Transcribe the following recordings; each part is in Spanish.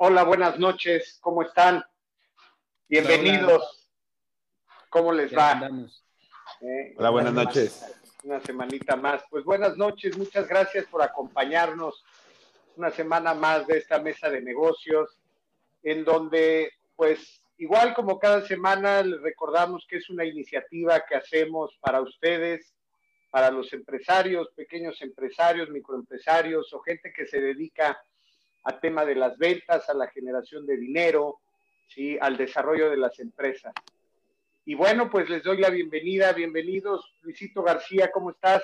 Hola, buenas noches, ¿cómo están? Bienvenidos. ¿Cómo les va? Eh, Hola, buenas noches. Una semanita más. Pues buenas noches, muchas gracias por acompañarnos una semana más de esta mesa de negocios, en donde, pues, igual como cada semana, les recordamos que es una iniciativa que hacemos para ustedes, para los empresarios, pequeños empresarios, microempresarios o gente que se dedica al tema de las ventas, a la generación de dinero, ¿sí? al desarrollo de las empresas. Y bueno, pues les doy la bienvenida, bienvenidos. Luisito García, ¿cómo estás?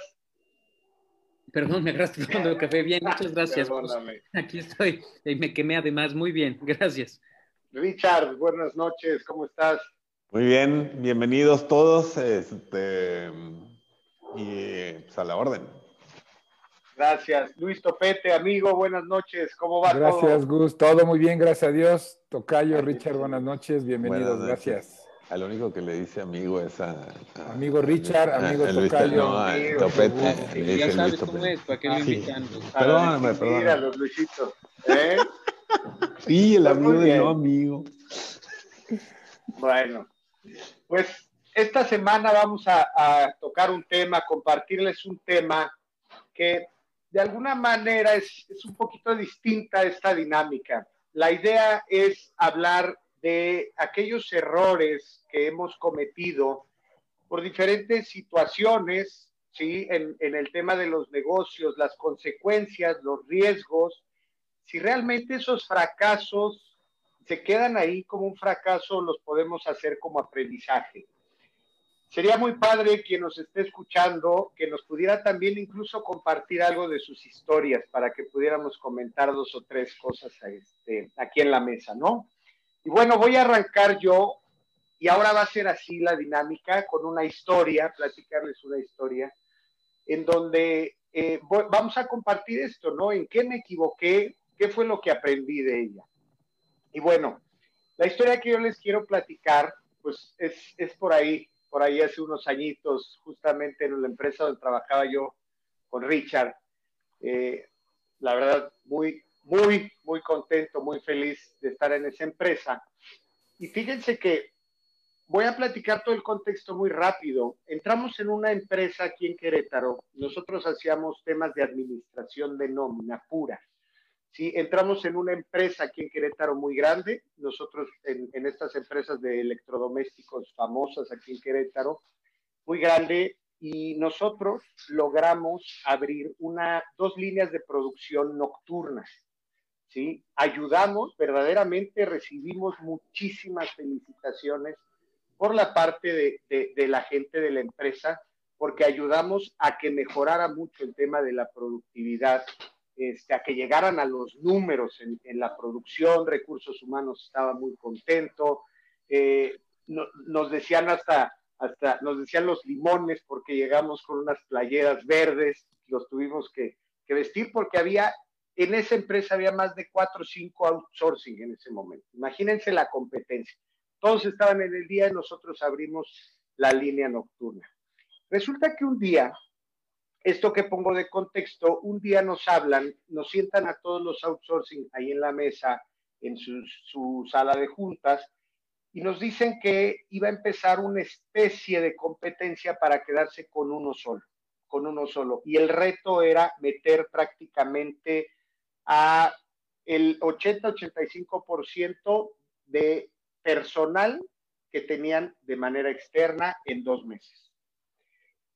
Perdón, me agarraste tomando el café. Bien, muchas gracias. Pues, aquí estoy. Y me quemé además. Muy bien, gracias. Richard, buenas noches. ¿Cómo estás? Muy bien, bienvenidos todos. Este, y pues, a la orden. Gracias. Luis Topete, amigo, buenas noches. ¿Cómo va gracias, Gus. Todo muy bien, gracias a Dios. Tocayo, Richard, buenas noches. Bienvenidos, gracias. Al único que le dice amigo es a... amigo Richard, amigo Tocayo. No, a Topete. ya sabes cómo es, ¿para qué lo invitan? Perdóname, perdóname. Mira los Luisitos. ¿eh? sí, el amigo de no amigo. Bueno, pues esta semana vamos a, tocar un tema, compartirles un tema que de alguna manera es, un poquito distinta esta dinámica. La idea es hablar de aquellos errores que hemos cometido por diferentes situaciones, ¿sí? En, en, el tema de los negocios, las consecuencias, los riesgos, si realmente esos fracasos se quedan ahí como un fracaso, los podemos hacer como aprendizaje. Sería muy padre quien nos esté escuchando que nos pudiera también incluso compartir algo de sus historias para que pudiéramos comentar dos o tres cosas este, aquí en la mesa, ¿no? Y bueno, voy a arrancar yo y ahora va a ser así la dinámica con una historia, platicarles una historia en donde eh, vamos a compartir esto, ¿no? ¿En qué me equivoqué? ¿Qué fue lo que aprendí de ella? Y bueno, la historia que yo les quiero platicar, pues es, es por ahí por ahí hace unos añitos, justamente en la empresa donde trabajaba yo con Richard. Eh, la verdad, muy, muy, muy contento, muy feliz de estar en esa empresa. Y fíjense que voy a platicar todo el contexto muy rápido. Entramos en una empresa aquí en Querétaro. Nosotros hacíamos temas de administración de nómina pura. Sí, entramos en una empresa aquí en Querétaro muy grande. Nosotros en, estas empresas de electrodomésticos famosas aquí en Querétaro, muy grande, y nosotros logramos abrir una, dos líneas de producción nocturnas. ¿sí? Ayudamos, verdaderamente recibimos muchísimas felicitaciones por la parte de, de, de la gente de la empresa, porque ayudamos a que mejorara mucho el tema de la productividad este, a que llegaran a los números en, la producción, recursos humanos estaba muy contento, eh, nos decían hasta, hasta, nos decían los limones porque llegamos con unas playeras verdes, los tuvimos que, que vestir porque había, en esa empresa había más de cuatro o cinco outsourcing en ese momento. Imagínense la competencia. Todos estaban en el día y nosotros abrimos la línea nocturna. Resulta que un día esto que pongo de contexto, un día nos hablan, nos sientan a todos los outsourcing ahí en la mesa, en su, sala de juntas, y nos dicen que iba a empezar una especie de competencia para quedarse con uno solo, con uno solo. Y el reto era meter prácticamente a el 80-85% de personal que tenían de manera externa en dos meses.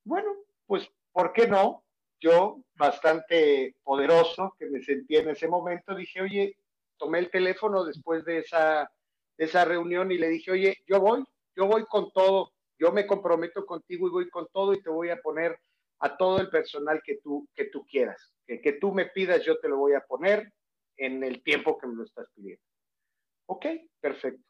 Bueno, pues ¿por qué no? Yo, bastante poderoso, que me sentí en ese momento, dije, oye, tomé el teléfono después de esa, esa reunión y le dije, oye, yo voy, yo voy con todo, yo me comprometo contigo y voy con todo y te voy a poner a todo el personal que tú, que tú quieras. Que, que tú me pidas, yo te lo voy a poner en el tiempo que me lo estás pidiendo. Ok, perfecto.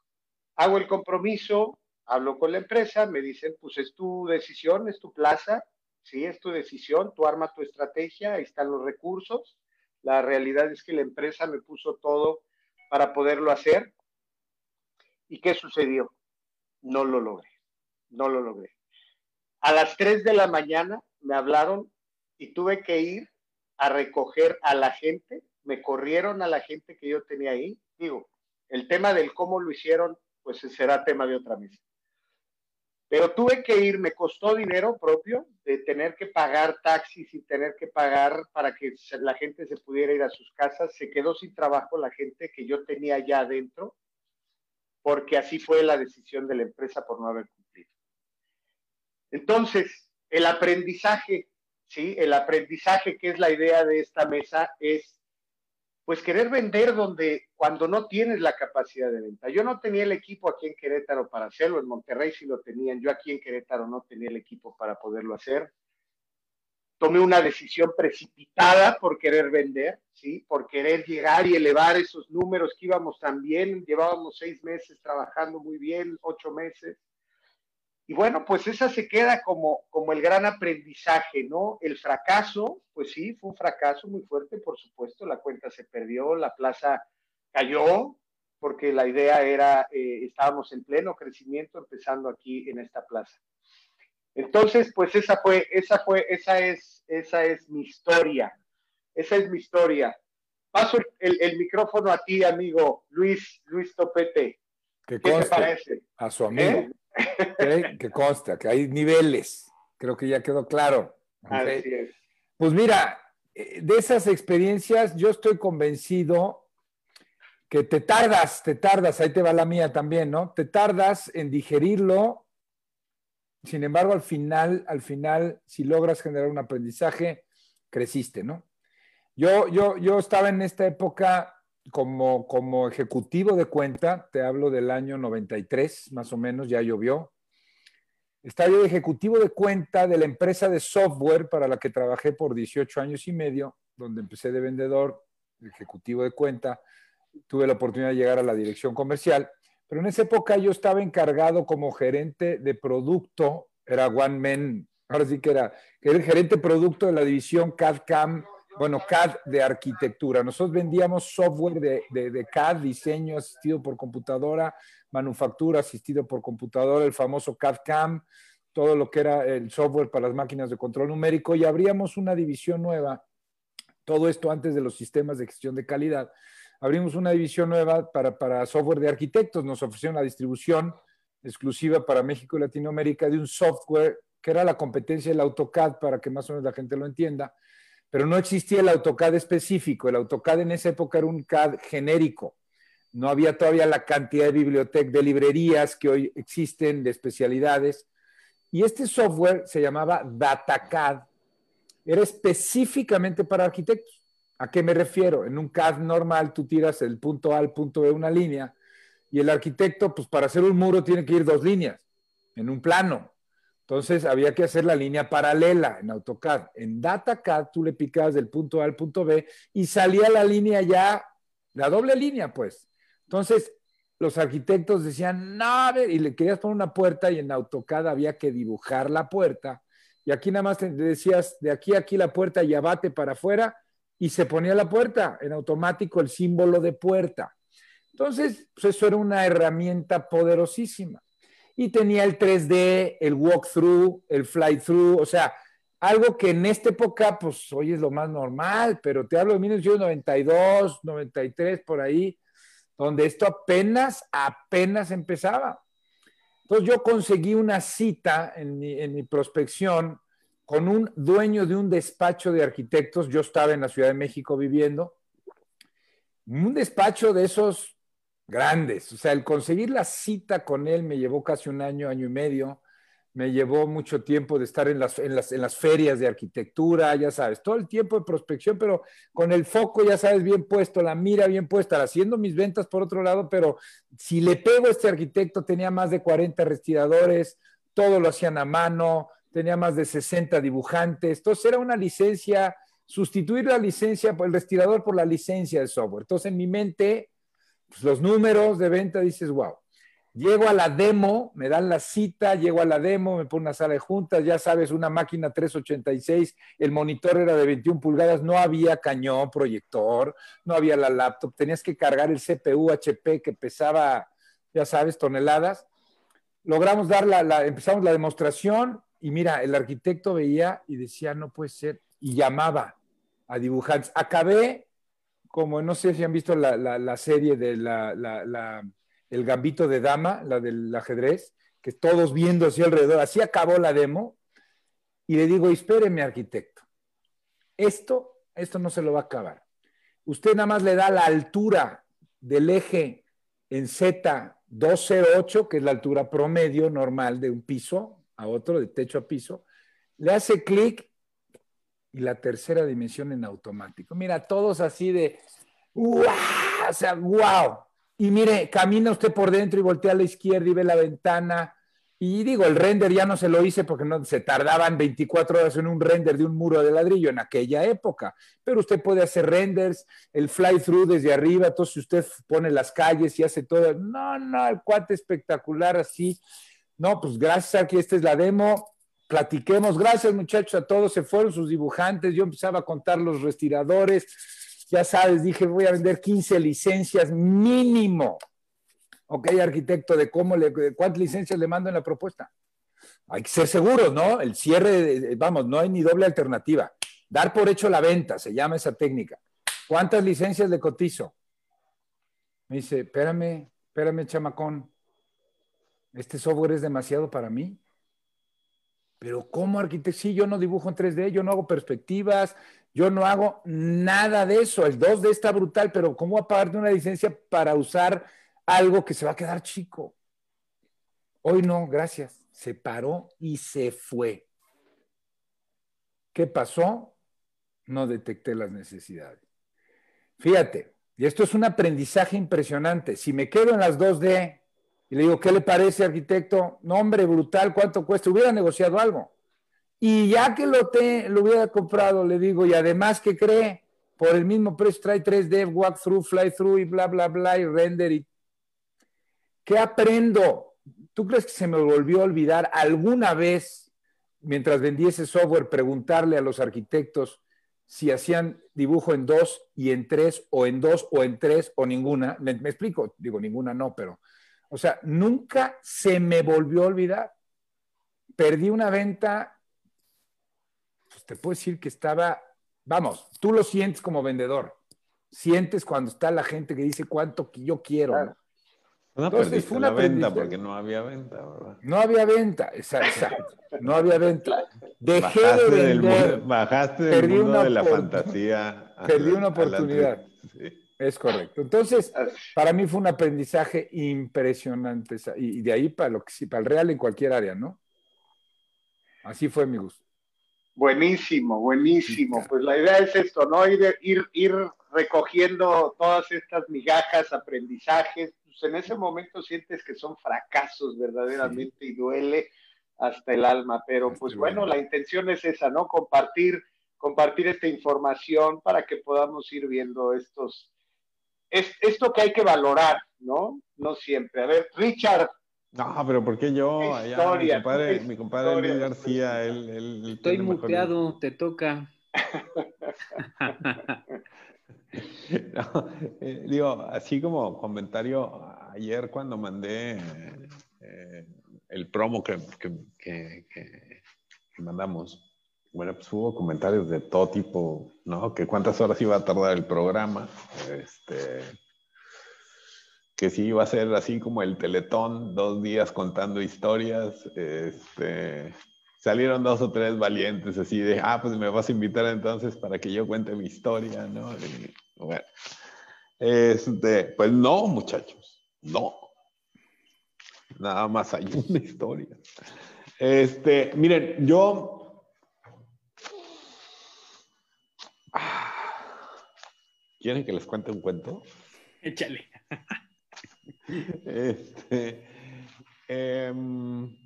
Hago el compromiso, hablo con la empresa, me dicen, pues es tu decisión, es tu plaza, ¿sí? Es tu decisión, tú arma tu estrategia, ahí están los recursos. La realidad es que la empresa me puso todo para poderlo hacer. ¿Y qué sucedió? No lo logré, no lo logré. A las 3 de la mañana me hablaron y tuve que ir a recoger a la gente, me corrieron a la gente que yo tenía ahí. Digo, el tema del cómo lo hicieron, pues será tema de otra mesa. Pero tuve que ir, me costó dinero propio de tener que pagar taxis y tener que pagar para que la gente se pudiera ir a sus casas. Se quedó sin trabajo la gente que yo tenía ya adentro, porque así fue la decisión de la empresa por no haber cumplido. Entonces, el aprendizaje, ¿sí? El aprendizaje que es la idea de esta mesa es pues querer vender donde cuando no tienes la capacidad de venta. Yo no tenía el equipo aquí en Querétaro para hacerlo, en Monterrey sí lo tenían, yo aquí en Querétaro no tenía el equipo para poderlo hacer. Tomé una decisión precipitada por querer vender, ¿sí? Por querer llegar y elevar esos números que íbamos tan bien, llevábamos seis meses trabajando muy bien, ocho meses. Y bueno, pues esa se queda como, como el gran aprendizaje, ¿no? El fracaso, pues sí, fue un fracaso muy fuerte, por supuesto, la cuenta se perdió, la plaza cayó, porque la idea era, eh, estábamos en pleno crecimiento empezando aquí en esta plaza. Entonces, pues esa fue, esa fue, esa es, esa es mi historia, esa es mi historia. Paso el, micrófono a ti, amigo Luis, Luis Topete. ¿Qué, te parece? A su amigo. ¿Eh? Que consta, que hay niveles. Creo que ya quedó claro. Pues mira, eh, de esas experiencias yo estoy convencido que te tardas, te tardas, ahí te va la mía también, ¿no? Te tardas en digerirlo. Sin embargo, al final, al final, si logras generar un aprendizaje, creciste, ¿no? Yo, yo, yo estaba en esta época como, como ejecutivo de cuenta, te hablo del año 93, más o menos, ya llovió. Estaba yo de ejecutivo de cuenta de la empresa de software para la que trabajé por 18 años y medio, donde empecé de vendedor, ejecutivo de cuenta. Tuve la oportunidad de llegar a la dirección comercial, pero en esa época yo estaba encargado como gerente de producto, era One Man, ahora sí que era, era el gerente producto de la división CAD-CAM bueno, CAD de arquitectura. Nosotros vendíamos software de, CAD, diseño asistido por computadora, manufactura asistido por computadora, el famoso CAD-CAM, todo lo que era el software para las máquinas de control numérico y abríamos una división nueva. Todo esto antes de los sistemas de gestión de calidad. Abrimos una división nueva para, para software de arquitectos. Nos ofrecieron la distribución exclusiva para México y Latinoamérica de un software que era la competencia del AutoCAD, para que más o menos la gente lo entienda pero no existía el AutoCAD específico. El AutoCAD en esa época era un CAD genérico. No había todavía la cantidad de bibliotecas, de librerías que hoy existen, de especialidades. Y este software se llamaba DataCAD. Era específicamente para arquitectos. ¿A qué me refiero? En un CAD normal tú tiras el punto A al punto B una línea y el arquitecto, pues para hacer un muro tiene que ir dos líneas en un plano. Entonces había que hacer la línea paralela en AutoCAD. En DataCAD tú le picabas del punto A al punto B y salía la línea ya, la doble línea, pues. Entonces los arquitectos decían, no, y le querías poner una puerta y en AutoCAD había que dibujar la puerta. Y aquí nada más te decías, de aquí a aquí la puerta y abate para afuera y se ponía la puerta, en automático el símbolo de puerta. Entonces, pues eso era una herramienta poderosísima y tenía el 3D, el walkthrough, el fly-through, o sea, algo que en esta época, pues hoy es lo más normal, pero te hablo de 1992, 93, por ahí, donde esto apenas, apenas empezaba. Entonces yo conseguí una cita en mi, en mi prospección con un dueño de un despacho de arquitectos, yo estaba en la Ciudad de México viviendo, un despacho de esos grandes. O sea, el conseguir la cita con él me llevó casi un año, año y medio. Me llevó mucho tiempo de estar en las, en las, en las ferias de arquitectura, ya sabes, todo el tiempo de prospección, pero con el foco, ya sabes, bien puesto, la mira bien puesta, haciendo mis ventas por otro lado, pero si le pego a este arquitecto, tenía más de 40 respiradores, todo lo hacían a mano, tenía más de 60 dibujantes, entonces era una licencia, sustituir la licencia, el respirador por la licencia de software. Entonces en mi mente pues, los números de venta, dices, wow. Llego a la demo, me dan la cita, llego a la demo, me pongo una sala de juntas, ya sabes, una máquina 386, el monitor era de 21 pulgadas, no había cañón, proyector, no había la laptop, tenías que cargar el CPU HP que pesaba, ya sabes, toneladas. Logramos dar la, empezamos la demostración y mira, el arquitecto veía y decía, no puede ser, y llamaba a dibujantes. Acabé como no sé si han visto la, serie de la, El Gambito de Dama, la del ajedrez, que todos viendo así alrededor, así acabó la demo, y le digo, espéreme arquitecto, esto, esto no se lo va a acabar. Usted nada más le da la altura del eje en Z208, que es la altura promedio normal de un piso a otro, de techo a piso, le hace clic y la tercera dimensión en automático. Mira, todos así de, ¡wow! O sea, ¡wow! Y mire, camina usted por dentro y voltea a la izquierda y ve la ventana. Y digo, el render ya no se lo hice porque no, se tardaban 24 horas en un render de un muro de ladrillo en aquella época. Pero usted puede hacer renders, el fly-through desde arriba, entonces usted pone las calles y hace todo. No, no, el cuate espectacular así. No, pues gracias a que esta es la demo platiquemos. Gracias muchachos a todos, se fueron sus dibujantes, yo empezaba a contar los respiradores, ya sabes, dije voy a vender 15 licencias mínimo. Ok, arquitecto, de cómo le, cuántas licencias le mando en la propuesta. Hay que ser seguros, ¿no? El cierre, vamos, no hay ni doble alternativa. Dar por hecho la venta, se llama esa técnica. ¿Cuántas licencias le cotizo? Me dice, espérame, espérame, chamacón. Este software es demasiado para mí. Pero ¿cómo arquitecto? Sí, yo no dibujo en 3D, yo no hago perspectivas, yo no hago nada de eso. El 2D está brutal, pero ¿cómo voy a pagarte una licencia para usar algo que se va a quedar chico? Hoy no, gracias. Se paró y se fue. ¿Qué pasó? No detecté las necesidades. Fíjate, y esto es un aprendizaje impresionante. Si me quedo en las 2D y le digo, ¿qué le parece, arquitecto? Nombre brutal, ¿cuánto cuesta? Hubiera negociado algo. Y ya que lo, te, lo hubiera comprado, le digo, y además, ¿qué cree? Por el mismo precio trae 3D, walkthrough, fly-through y bla, bla, bla, y render. Y... ¿Qué aprendo? ¿Tú crees que se me volvió a olvidar alguna vez, mientras vendí ese software, preguntarle a los arquitectos si hacían dibujo en dos y en tres, o en dos o en tres, o ninguna? me explico? Digo, ninguna no, pero o sea, nunca se me volvió a olvidar. Perdí una venta, pues te puedo decir que estaba, vamos, tú lo sientes como vendedor. Sientes cuando está la gente que dice cuánto yo quiero. ¿no? No, Entonces, fue una venta porque no había venta, ¿verdad? No había venta, exacto. No había venta. Dejé de vender. bajaste del mundo de la fantasía. Perdí una oportunidad. Sí. Es correcto. Entonces, para mí fue un aprendizaje impresionante y de ahí para lo que para el real en cualquier área, ¿no? Así fue mi gusto. Buenísimo, buenísimo. Pues la idea es esto, ¿no? Ir, ir, ir recogiendo todas estas migajas, aprendizajes. Pues en ese momento sientes que son fracasos verdaderamente y duele hasta el alma, pero pues bueno, la intención es esa, ¿no? Compartir, compartir esta información para que podamos ir viendo estos, es esto que hay que valorar, ¿no? No siempre. A ver, Richard. No, pero ¿por qué yo? Allá, mi compadre, mi compadre Luis García, él, él Estoy muteado, te toca. no, eh, digo, así como comentario, ayer cuando mandé eh, el promo que, que, que, que mandamos, bueno, pues hubo comentarios de todo tipo, ¿no? Que cuántas horas iba a tardar el programa, este, que si iba a ser así como el teletón, dos días contando historias, este, salieron dos o tres valientes así de, ah, pues me vas a invitar entonces para que yo cuente mi historia, ¿no? bueno, este, pues no, muchachos, no. Nada más hay una historia. Este, miren, yo ¿Quieren que les cuente un cuento? Échale. Este, em,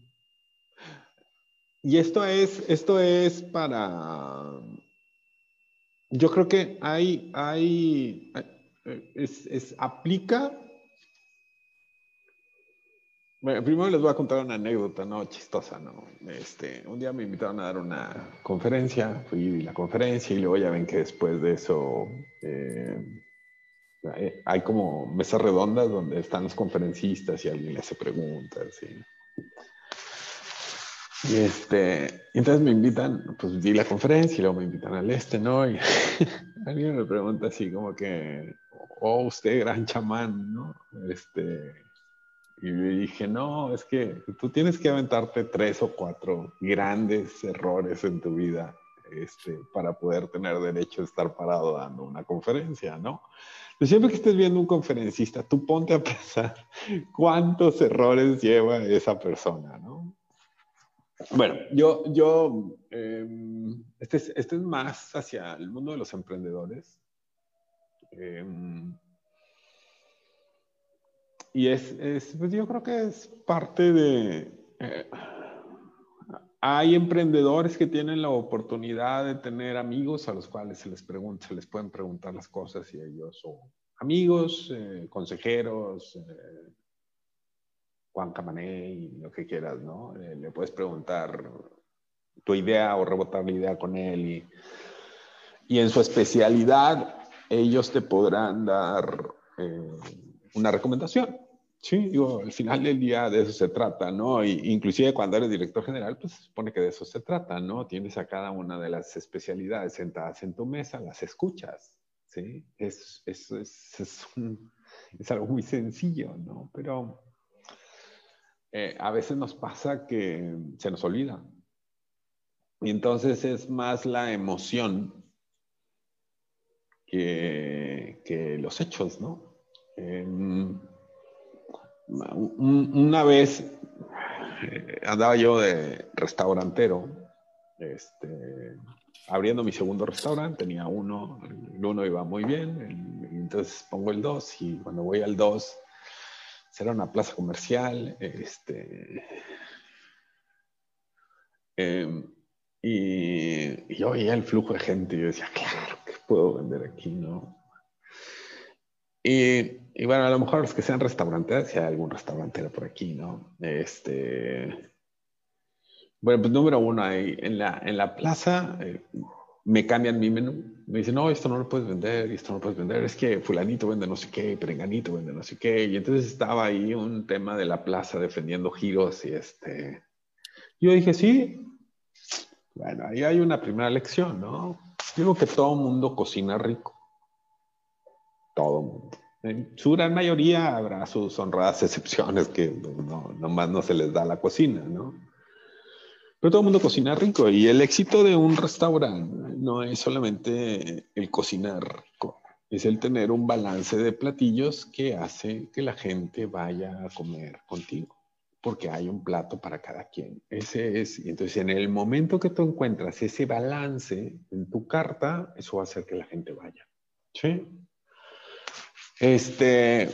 y esto es, esto es para. Yo creo que hay, hay, es, aplica. Primero les voy a contar una anécdota, ¿no? Chistosa, ¿no? Este, un día me invitaron a dar una conferencia, fui a la conferencia y luego ya ven que después de eso eh, hay como mesas redondas donde están los conferencistas y alguien le hace preguntas. Y, este, entonces me invitan, pues di la conferencia y luego me invitan al este, ¿no? Y alguien me pregunta así como que, oh, usted gran chamán, ¿no? Este, y yo dije, no, es que tú tienes que aventarte tres o cuatro grandes errores en tu vida este, para poder tener derecho a estar parado dando una conferencia, ¿no? Pero siempre que estés viendo un conferencista, tú ponte a pensar cuántos errores lleva esa persona, ¿no? Bueno, yo, yo, em, este, es, este, es, más hacia el mundo de los emprendedores. Em, y es, es pues yo creo que es parte de... Eh, hay emprendedores que tienen la oportunidad de tener amigos a los cuales se les pregunta, se les pueden preguntar las cosas y ellos son amigos, eh, consejeros, eh, Juan Camané y lo que quieras, ¿no? Le puedes preguntar tu idea o rebotar la idea con él y, y en su especialidad ellos te podrán dar una recomendación. Sí, digo, al final del día de eso se trata, ¿no? Y inclusive cuando eres director general, pues se supone que de eso se trata, ¿no? Tienes a cada una de las especialidades sentadas en tu mesa, las escuchas, ¿sí? Es, es, es, es, algo muy sencillo, ¿no? Pero eh, a veces nos pasa que se nos olvida. Y entonces es más la emoción que, que los hechos, ¿no? Una vez eh, andaba yo de restaurantero, este, abriendo mi segundo restaurante, tenía uno, el uno iba muy bien, entonces pongo el dos y cuando voy al dos, será una plaza comercial, este, em, y, yo veía el flujo de gente y yo decía, claro que puedo vender aquí, ¿no? Y, y, bueno, a lo mejor los que sean restaurantes, si hay algún restaurantero por aquí, ¿no? Este, bueno, pues número uno, ahí, en, la, en la plaza eh, me cambian mi menú. Me dicen, no, esto no lo puedes vender, esto no lo puedes vender, es que fulanito vende no sé qué, perenganito vende no sé qué. Y entonces estaba ahí un tema de la plaza defendiendo giros y este... Yo dije, sí, bueno, ahí hay una primera lección, ¿no? Digo que todo mundo cocina rico todo mundo. En su gran mayoría habrá sus honradas excepciones que no, nomás no se les da la cocina, ¿no? Pero todo el mundo cocina rico y el éxito de un restaurante no es solamente el cocinar rico, es el tener un balance de platillos que hace que la gente vaya a comer contigo, porque hay un plato para cada quien. Ese es, y entonces en el momento que tú encuentras ese balance en tu carta, eso va a hacer que la gente vaya. ¿Sí? Este,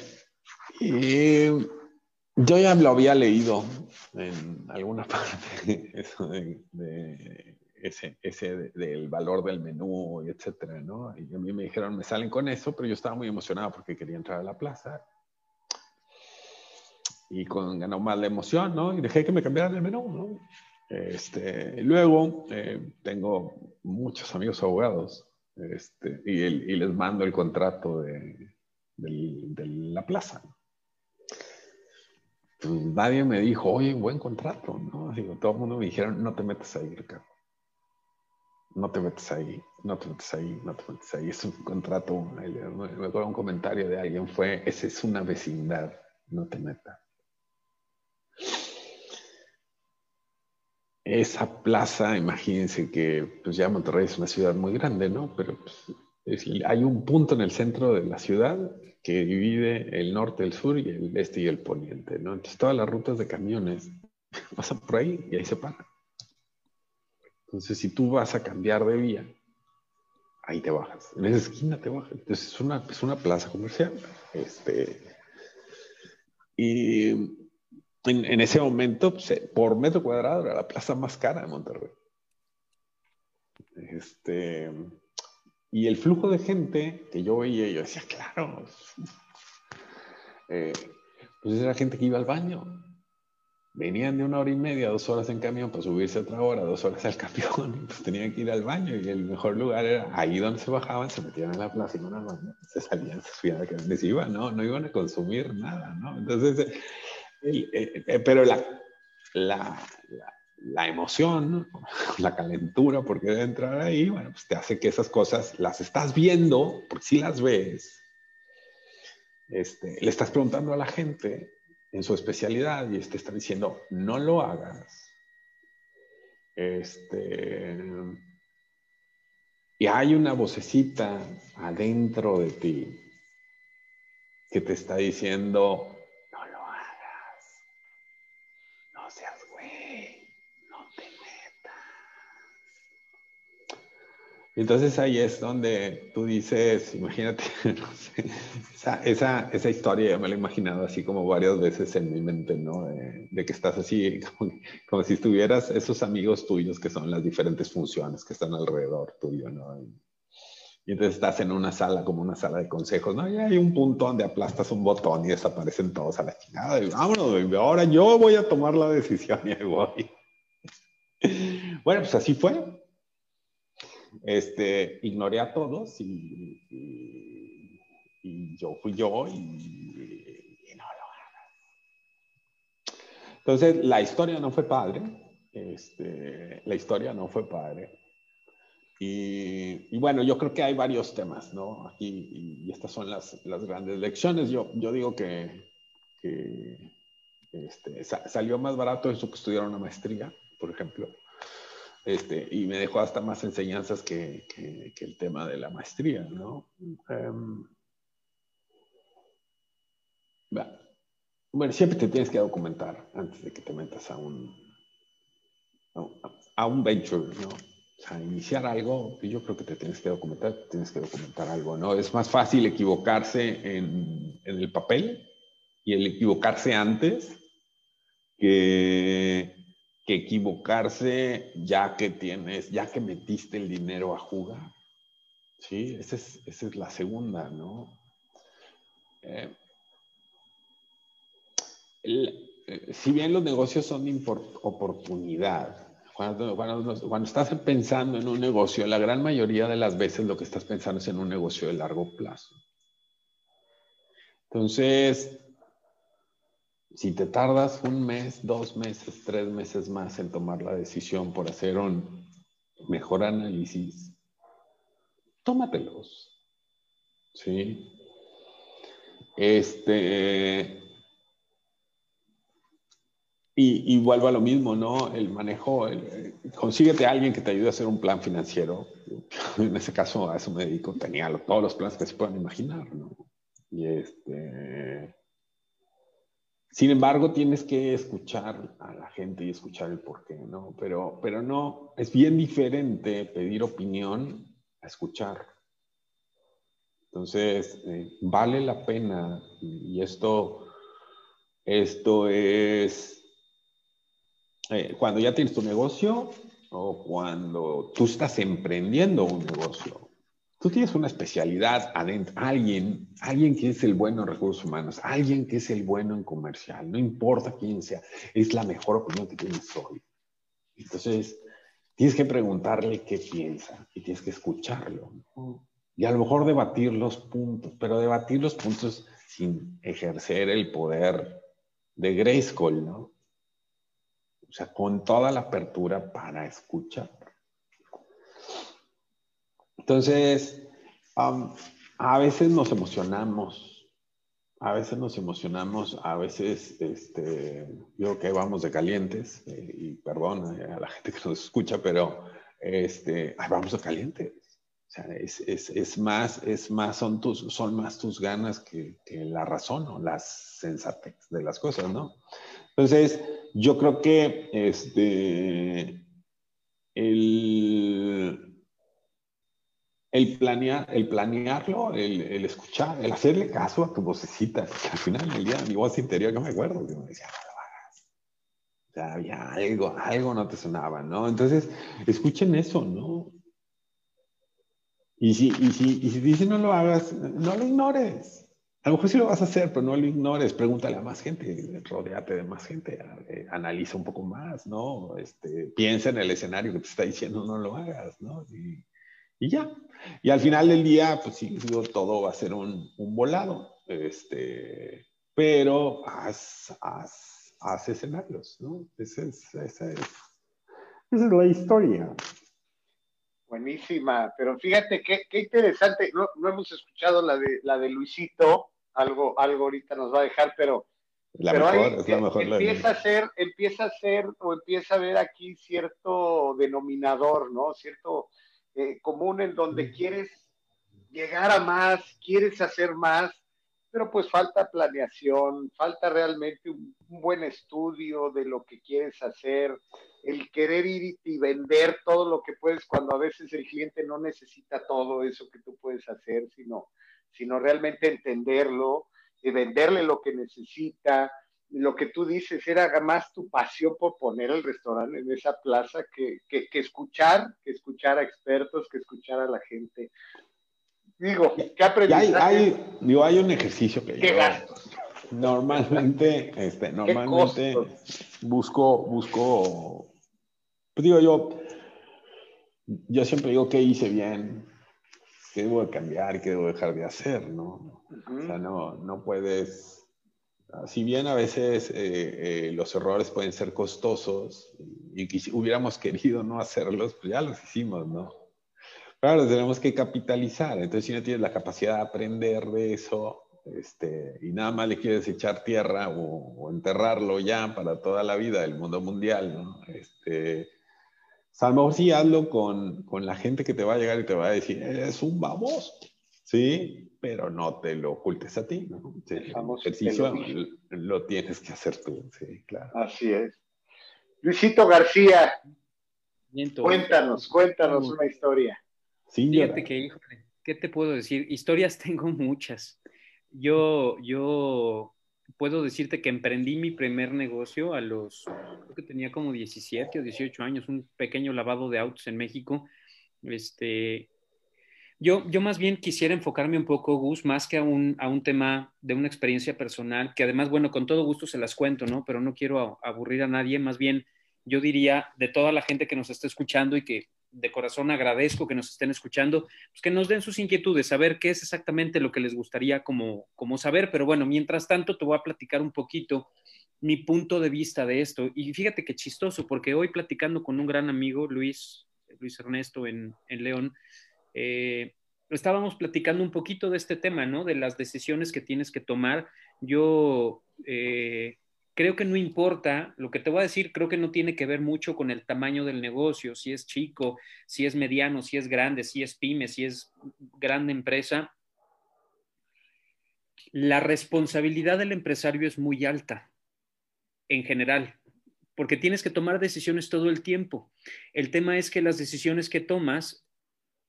y yo ya lo había leído en alguna parte, eso de, ese, ese del valor del menú y etcétera, ¿no? Y a mí me dijeron, me salen con eso, pero yo estaba muy emocionado porque quería entrar a la plaza. Y con, ganó más la emoción, ¿no? Y dejé que me cambiaran el menú, ¿no? Este, luego, eh, tengo muchos amigos abogados este, y, y les mando el contrato de, de la plaza. Pues nadie me dijo, oye, buen contrato, ¿no? Digo, todo el mundo me dijeron, no te metas ahí, Ricardo. No te metes ahí, no te metes ahí, no te metes ahí. Es un contrato, me acuerdo un comentario de alguien fue, esa es una vecindad, no te metas. Esa plaza, imagínense que pues ya Monterrey es una ciudad muy grande, ¿no? Pero pues, hay un punto en el centro de la ciudad que divide el norte, el sur y el este y el poniente. Entonces todas las rutas de camiones pasan por ahí y ahí se paran. Entonces si tú vas a cambiar de vía, ahí te bajas. En esa esquina te bajas. Entonces es una, es una plaza comercial. Este, y en, en ese momento, pues, eh, por metro cuadrado, era la plaza más cara de Monterrey. Este, y el flujo de gente que yo veía, yo decía, claro, eh, pues era gente que iba al baño. Venían de una hora y media, dos horas en camión para subirse otra hora, dos horas al camión, pues tenían que ir al baño. Y el mejor lugar era ahí donde se bajaban, se metían en la plaza y no se salían, se subían a se iban, ¿no? No iban a consumir nada, ¿no? Entonces, pero la emoción, la calentura, porque debe entrar ahí, bueno, pues te hace que esas cosas las estás viendo, porque si las ves, este, le estás preguntando a la gente en su especialidad y te está diciendo, no lo hagas. Este, y hay una vocecita adentro de ti que te está diciendo, Entonces ahí es donde tú dices, imagínate, esa, esa, historia ya me la he imaginado así como varias veces en mi mente, ¿no? De, que estás así, como, si estuvieras esos amigos tuyos que son las diferentes funciones que están alrededor tuyo, ¿no? Y, entonces estás en una sala, como una sala de consejos, ¿no? Y hay un punto donde aplastas un botón y desaparecen todos a la chingada. Y vámonos, ahora yo voy a tomar la decisión y voy. Bueno, pues así fue este, ignoré a todos y, yo fui yo y, no lo Entonces, la historia no fue padre. Este, la historia no fue padre. Y, bueno, yo creo que hay varios temas, ¿no? Aquí, y, estas son las, grandes lecciones. Yo, digo que, que este, salió más barato eso que estudiar una maestría, por ejemplo. Este, y me dejó hasta más enseñanzas que, el tema de la maestría, ¿no? Em, bueno, siempre te tienes que documentar antes de que te metas a un, a, un venture, ¿no? O sea, iniciar algo, yo creo que te tienes que documentar, tienes que documentar algo, ¿no? Es más fácil equivocarse en, en el papel y el equivocarse antes que que equivocarse ya que tienes, ya que metiste el dinero a jugar. Sí, esa es, esa es la segunda, ¿no? Eh, eh, si bien los negocios son de oportunidad, cuando, cuando, estás pensando en un negocio, la gran mayoría de las veces lo que estás pensando es en un negocio de largo plazo. Entonces, si te tardas un mes, dos meses, tres meses más en tomar la decisión por hacer un mejor análisis, tómatelos. ¿Sí? Este. Y, y, vuelvo a lo mismo, ¿no? El manejo, consíguete a alguien que te ayude a hacer un plan financiero. En ese caso, a eso me dedico. Tenía todos los planes que se puedan imaginar, ¿no? Y este sin embargo, tienes que escuchar a la gente y escuchar el porqué, ¿no? Pero, pero no, es bien diferente pedir opinión a escuchar. Entonces, eh, vale la pena, y esto, esto es eh, cuando ya tienes tu negocio o cuando tú estás emprendiendo un negocio tú tienes una especialidad adentro, alguien, alguien que es el bueno en recursos humanos, alguien que es el bueno en comercial, no importa quién sea, es la mejor opinión que tienes hoy. Entonces, tienes que preguntarle qué piensa y tienes que escucharlo. Y a lo mejor debatir los puntos, pero debatir los puntos sin ejercer el poder de Grayskull, ¿no? O sea, con toda la apertura para escuchar. Entonces, a veces nos emocionamos, a veces nos emocionamos, a veces, este, yo que vamos de calientes, eh, y perdón a la gente que nos escucha, pero este, vamos de calientes. O sea, es, es, es, más, es más, son, tus, son más tus ganas que, que la razón o las sensatez de las cosas, ¿no? Entonces, yo creo que este, el, el, planear, el planearlo, el, escuchar, el hacerle caso a tu vocecita, porque al final del día mi voz interior, yo me acuerdo que me decía, no lo hagas. O sea, había algo, algo no te sonaba, ¿no? Entonces, escuchen eso, ¿no? Y si, y si, y si dicen no lo hagas, no lo ignores. A lo mejor sí lo vas a hacer, pero no lo ignores. Pregúntale a más gente, rodeate de más gente, eh, analiza un poco más, ¿no? Este, piensa en el escenario que te está diciendo no lo hagas, ¿no? Y ya. Y al final del día, pues sí, todo va a ser un, un volado. Este, pero haz, haz, haz escenarios, ¿no? Ese es, ese es, Esa es la historia. Buenísima, pero fíjate qué, qué interesante, no, no, hemos escuchado la de, la de Luisito, algo, algo ahorita nos va a dejar, pero, la mejor, es la mejor empieza a ser, empieza a ser o empieza a ver aquí cierto denominador, ¿no? Cierto eh, común en donde quieres llegar a más, quieres hacer más, pero pues falta planeación, falta realmente un, buen estudio de lo que quieres hacer, el querer ir y vender todo lo que puedes cuando a veces el cliente no necesita todo eso que tú puedes hacer, sino, sino realmente entenderlo y venderle lo que necesita. Lo que tú dices era más tu pasión por poner el restaurante en esa plaza que, que, que escuchar, que escuchar a expertos, que escuchar a la gente. Digo, ¿qué aprendizaje? Hay, digo, hay un ejercicio que yo normalmente, este, normalmente busco, busco, pues digo yo, yo siempre digo qué hice bien, qué debo de cambiar qué debo dejar de hacer, ¿no? O sea, no, no puedes, si bien a veces eh, eh, los errores pueden ser costosos y, hubiéramos querido no hacerlos, pues ya los hicimos, ¿no? Claro, tenemos que capitalizar. Entonces, si no tienes la capacidad de aprender de eso este, y nada más le quieres echar tierra o, enterrarlo ya para toda la vida del mundo mundial, ¿no? Este, mejor sí hazlo con, con, la gente que te va a llegar y te va a decir, eres un baboso, ¿sí? Pero no te lo ocultes a ti, ¿no? el ejercicio lo, tienes que hacer tú, sí, claro. Así es. Luisito García, cuéntanos, cuéntanos una historia. Fíjate que, híjole, ¿qué te puedo decir? Historias tengo muchas. Yo, yo puedo decirte que emprendí mi primer negocio a los, creo que tenía como 17 o 18 años, un pequeño lavado de autos en México. Este, yo, yo más bien quisiera enfocarme un poco, Gus, más que a un, a un tema de una experiencia personal, que además, bueno, con todo gusto se las cuento, ¿no? Pero no quiero aburrir a nadie, más bien yo diría de toda la gente que nos está escuchando y que de corazón agradezco que nos estén escuchando, pues que nos den sus inquietudes, saber qué es exactamente lo que les gustaría como, como saber. Pero bueno, mientras tanto te voy a platicar un poquito mi punto de vista de esto. Y fíjate qué chistoso, porque hoy platicando con un gran amigo, Luis, Luis Ernesto en, en León, eh, estábamos platicando un poquito de este tema, ¿no? De las decisiones que tienes que tomar. Yo eh, creo que no importa, lo que te voy a decir, creo que no tiene que ver mucho con el tamaño del negocio, si es chico, si es mediano, si es grande, si es pyme, si es grande empresa. La responsabilidad del empresario es muy alta en general, porque tienes que tomar decisiones todo el tiempo. El tema es que las decisiones que tomas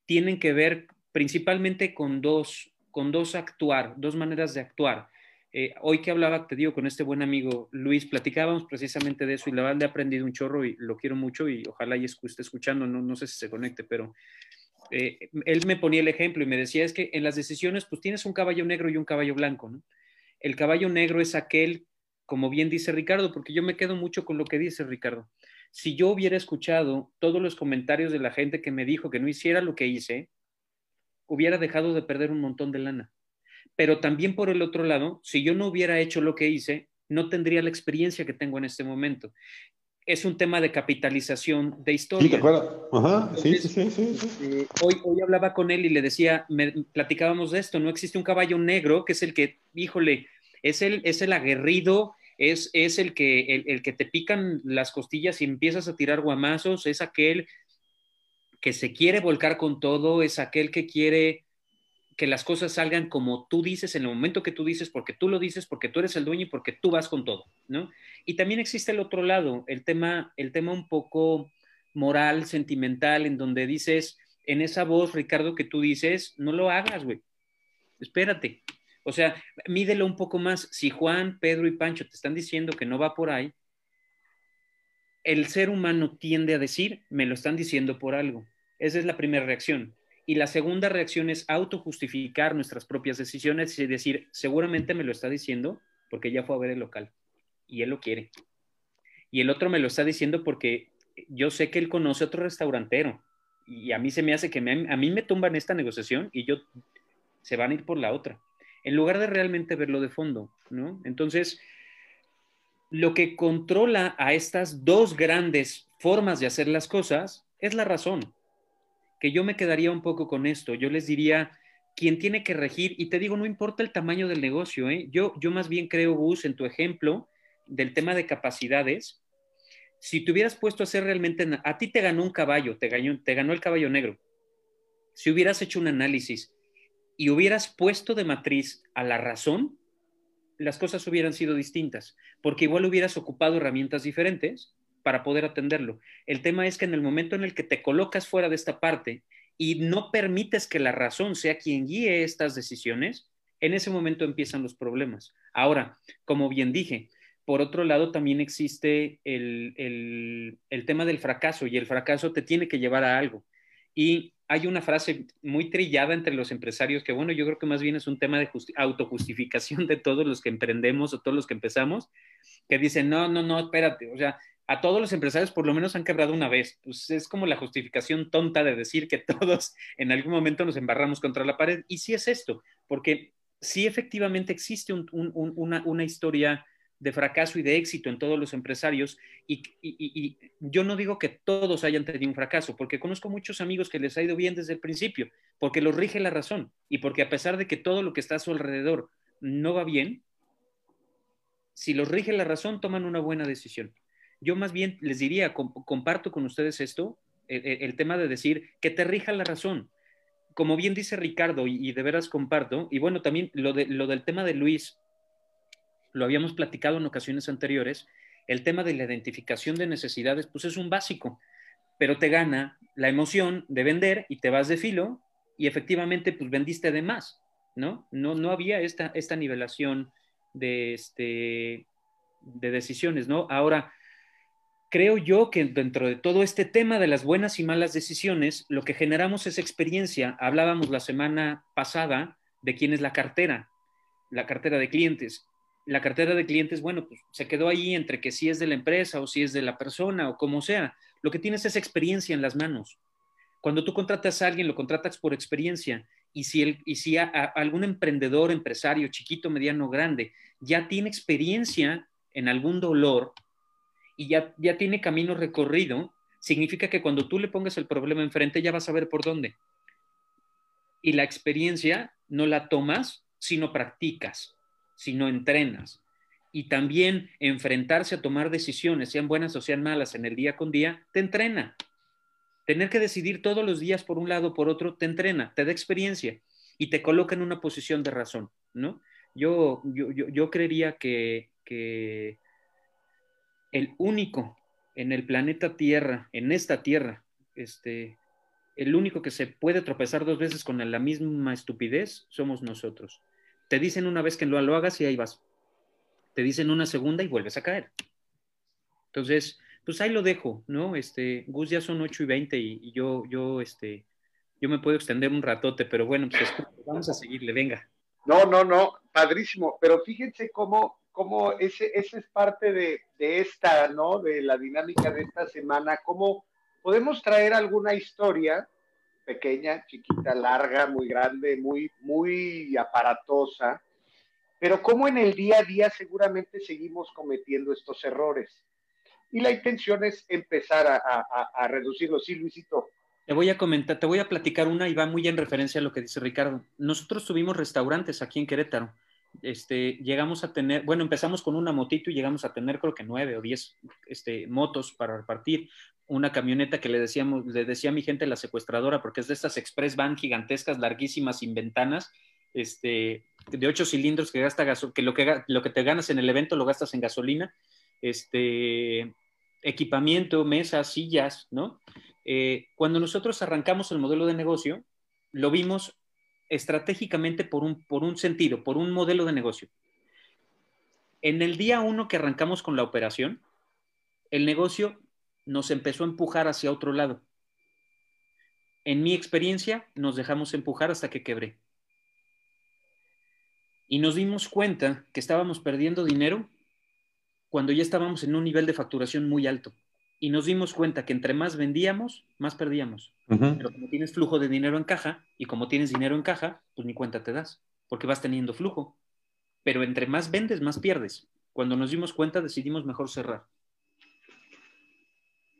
tienen que ver principalmente con dos, con dos actuar, dos maneras de actuar. Eh, hoy que hablaba, te digo, con este buen amigo Luis, platicábamos precisamente de eso y la verdad le he aprendido un chorro y lo quiero mucho y ojalá esté escuchando, no, no sé si se conecte, pero eh, él me ponía el ejemplo y me decía, es que en las decisiones pues tienes un caballo negro y un caballo blanco. El caballo negro es aquel, como bien dice Ricardo, porque yo me quedo mucho con lo que dice Ricardo. Si yo hubiera escuchado todos los comentarios de la gente que me dijo que no hiciera lo que hice, hubiera dejado de perder un montón de lana pero también por el otro lado, si yo no hubiera hecho lo que hice, no tendría la experiencia que tengo en este momento. Es un tema de capitalización de historia. Sí, ¿te acuerdas? Ajá, sí, sí, sí, eh, hoy, hoy hablaba con él y le decía, me, platicábamos de esto, no existe un caballo negro que es el que, híjole, es el, es el aguerrido, es, es el, que, el, el que te pican las costillas y empiezas a tirar guamazos, es aquel que se quiere volcar con todo, es aquel que quiere que las cosas salgan como tú dices, en el momento que tú dices, porque tú lo dices, porque tú eres el dueño y porque tú vas con todo, ¿no? Y también existe el otro lado, el tema, el tema un poco moral, sentimental, en donde dices, en esa voz, Ricardo, que tú dices, no lo hagas, güey. Espérate. O sea, mídelo un poco más. Si Juan, Pedro y Pancho te están diciendo que no va por ahí, el ser humano tiende a decir, me lo están diciendo por algo. Esa es la primera reacción. Y la segunda reacción es autojustificar nuestras propias decisiones y decir, seguramente me lo está diciendo porque ya fue a ver el local y él lo quiere. Y el otro me lo está diciendo porque yo sé que él conoce otro restaurantero y a mí se me hace que a mí me tumban esta negociación y yo se van a ir por la otra, en lugar de realmente verlo de fondo, ¿no? Entonces, lo que controla a estas dos grandes formas de hacer las cosas es la razón. Que yo me quedaría un poco con esto. Yo les diría, quien tiene que regir, y te digo, no importa el tamaño del negocio, ¿eh? yo, yo más bien creo, Gus, en tu ejemplo del tema de capacidades, si te hubieras puesto a hacer realmente, a ti te ganó un caballo, te ganó, te ganó el caballo negro. Si hubieras hecho un análisis y hubieras puesto de matriz a la razón, las cosas hubieran sido distintas, porque igual hubieras ocupado herramientas diferentes para poder atenderlo. El tema es que en el momento en el que te colocas fuera de esta parte y no permites que la razón sea quien guíe estas decisiones, en ese momento empiezan los problemas. Ahora, como bien dije, por otro lado también existe el, el tema del fracaso y el fracaso te tiene que llevar a algo. Y hay una frase muy trillada entre los empresarios que, bueno, yo creo que más bien es un tema de autojustificación de todos los que emprendemos o todos los que empezamos, que dicen, no, no, no, espérate, o sea, a todos los empresarios por lo menos han quebrado una vez. Pues es como la justificación tonta de decir que todos en algún momento nos embarramos contra la pared. Y sí es esto, porque sí efectivamente existe una, historia de fracaso y de éxito en todos los empresarios y, yo no digo que todos hayan tenido un fracaso, porque conozco muchos amigos que les ha ido bien desde el principio, porque los rige la razón y porque a pesar de que todo lo que está a su alrededor no va bien, si los rige la razón, toman una buena decisión. Yo más bien les diría, comparto con ustedes esto, el, tema de decir que te rija la razón. Como bien dice Ricardo, y, de veras comparto, y bueno, también lo, de, lo del tema de Luis, lo habíamos platicado en ocasiones anteriores, el tema de la identificación de necesidades, pues es un básico, pero te gana la emoción de vender y te vas de filo y efectivamente pues vendiste de más, ¿no? No, no había esta, esta nivelación de, este, de decisiones, ¿no? Ahora, creo yo que dentro de todo este tema de las buenas y malas decisiones, lo que generamos es experiencia. Hablábamos la semana pasada de quién es la cartera, la cartera de clientes la cartera de clientes, bueno, pues se quedó ahí entre que si es de la empresa o si es de la persona o como sea. Lo que tienes es experiencia en las manos. Cuando tú contratas a alguien, lo contratas por experiencia. Y si, el, y si algún emprendedor, empresario, chiquito, mediano, grande, ya tiene experiencia en algún dolor y ya, ya tiene camino recorrido, significa que cuando tú le pongas el problema enfrente ya vas a ver por dónde. Y la experiencia no la tomas, sino practicas si no entrenas. Y también enfrentarse a tomar decisiones, sean buenas o sean malas, en el día con día, te entrena. Tener que decidir todos los días por un lado o por otro, te entrena, te da experiencia y te coloca en una posición de razón, ¿no? Yo, yo, yo, creería que, que el único en el planeta Tierra, en esta Tierra, este, el único que se puede tropezar dos veces con la misma estupidez somos nosotros. Te dicen una vez que lo, lo hagas y ahí vas. Te dicen una segunda y vuelves a caer. Entonces, pues ahí lo dejo, ¿no? Este, Gus ya son 8 y 20 y, yo, yo, este, yo me puedo extender un ratote, pero bueno, pues vamos a seguirle, venga. No, no, no, padrísimo, pero fíjense cómo, cómo ese, ese es parte de, de, esta, ¿no? De la dinámica de esta semana, cómo podemos traer alguna historia pequeña, chiquita, larga, muy grande, muy, muy aparatosa, pero como en el día a día seguramente seguimos cometiendo estos errores. Y la intención es empezar a, a, a reducirlos. Sí, Luisito. Te voy a comentar, te voy a platicar una y va muy en referencia a lo que dice Ricardo. Nosotros tuvimos restaurantes aquí en Querétaro. Este, llegamos a tener, bueno, empezamos con una motito y llegamos a tener creo que nueve o diez este, motos para repartir una camioneta que le decíamos, le decía a mi gente la secuestradora, porque es de estas express van gigantescas, larguísimas, sin ventanas, este, de ocho cilindros que gasta que lo que lo que te ganas en el evento lo gastas en gasolina, este, equipamiento, mesas, sillas, ¿no? Eh, cuando nosotros arrancamos el modelo de negocio, lo vimos estratégicamente por un, por un sentido, por un modelo de negocio. En el día uno que arrancamos con la operación, el negocio nos empezó a empujar hacia otro lado. En mi experiencia, nos dejamos empujar hasta que quebré. Y nos dimos cuenta que estábamos perdiendo dinero cuando ya estábamos en un nivel de facturación muy alto. Y nos dimos cuenta que entre más vendíamos, más perdíamos. Pero como tienes flujo de dinero en caja, y como tienes dinero en caja, pues ni cuenta te das, porque vas teniendo flujo. Pero entre más vendes, más pierdes Cuando nos dimos cuenta, decidimos mejor cerrar.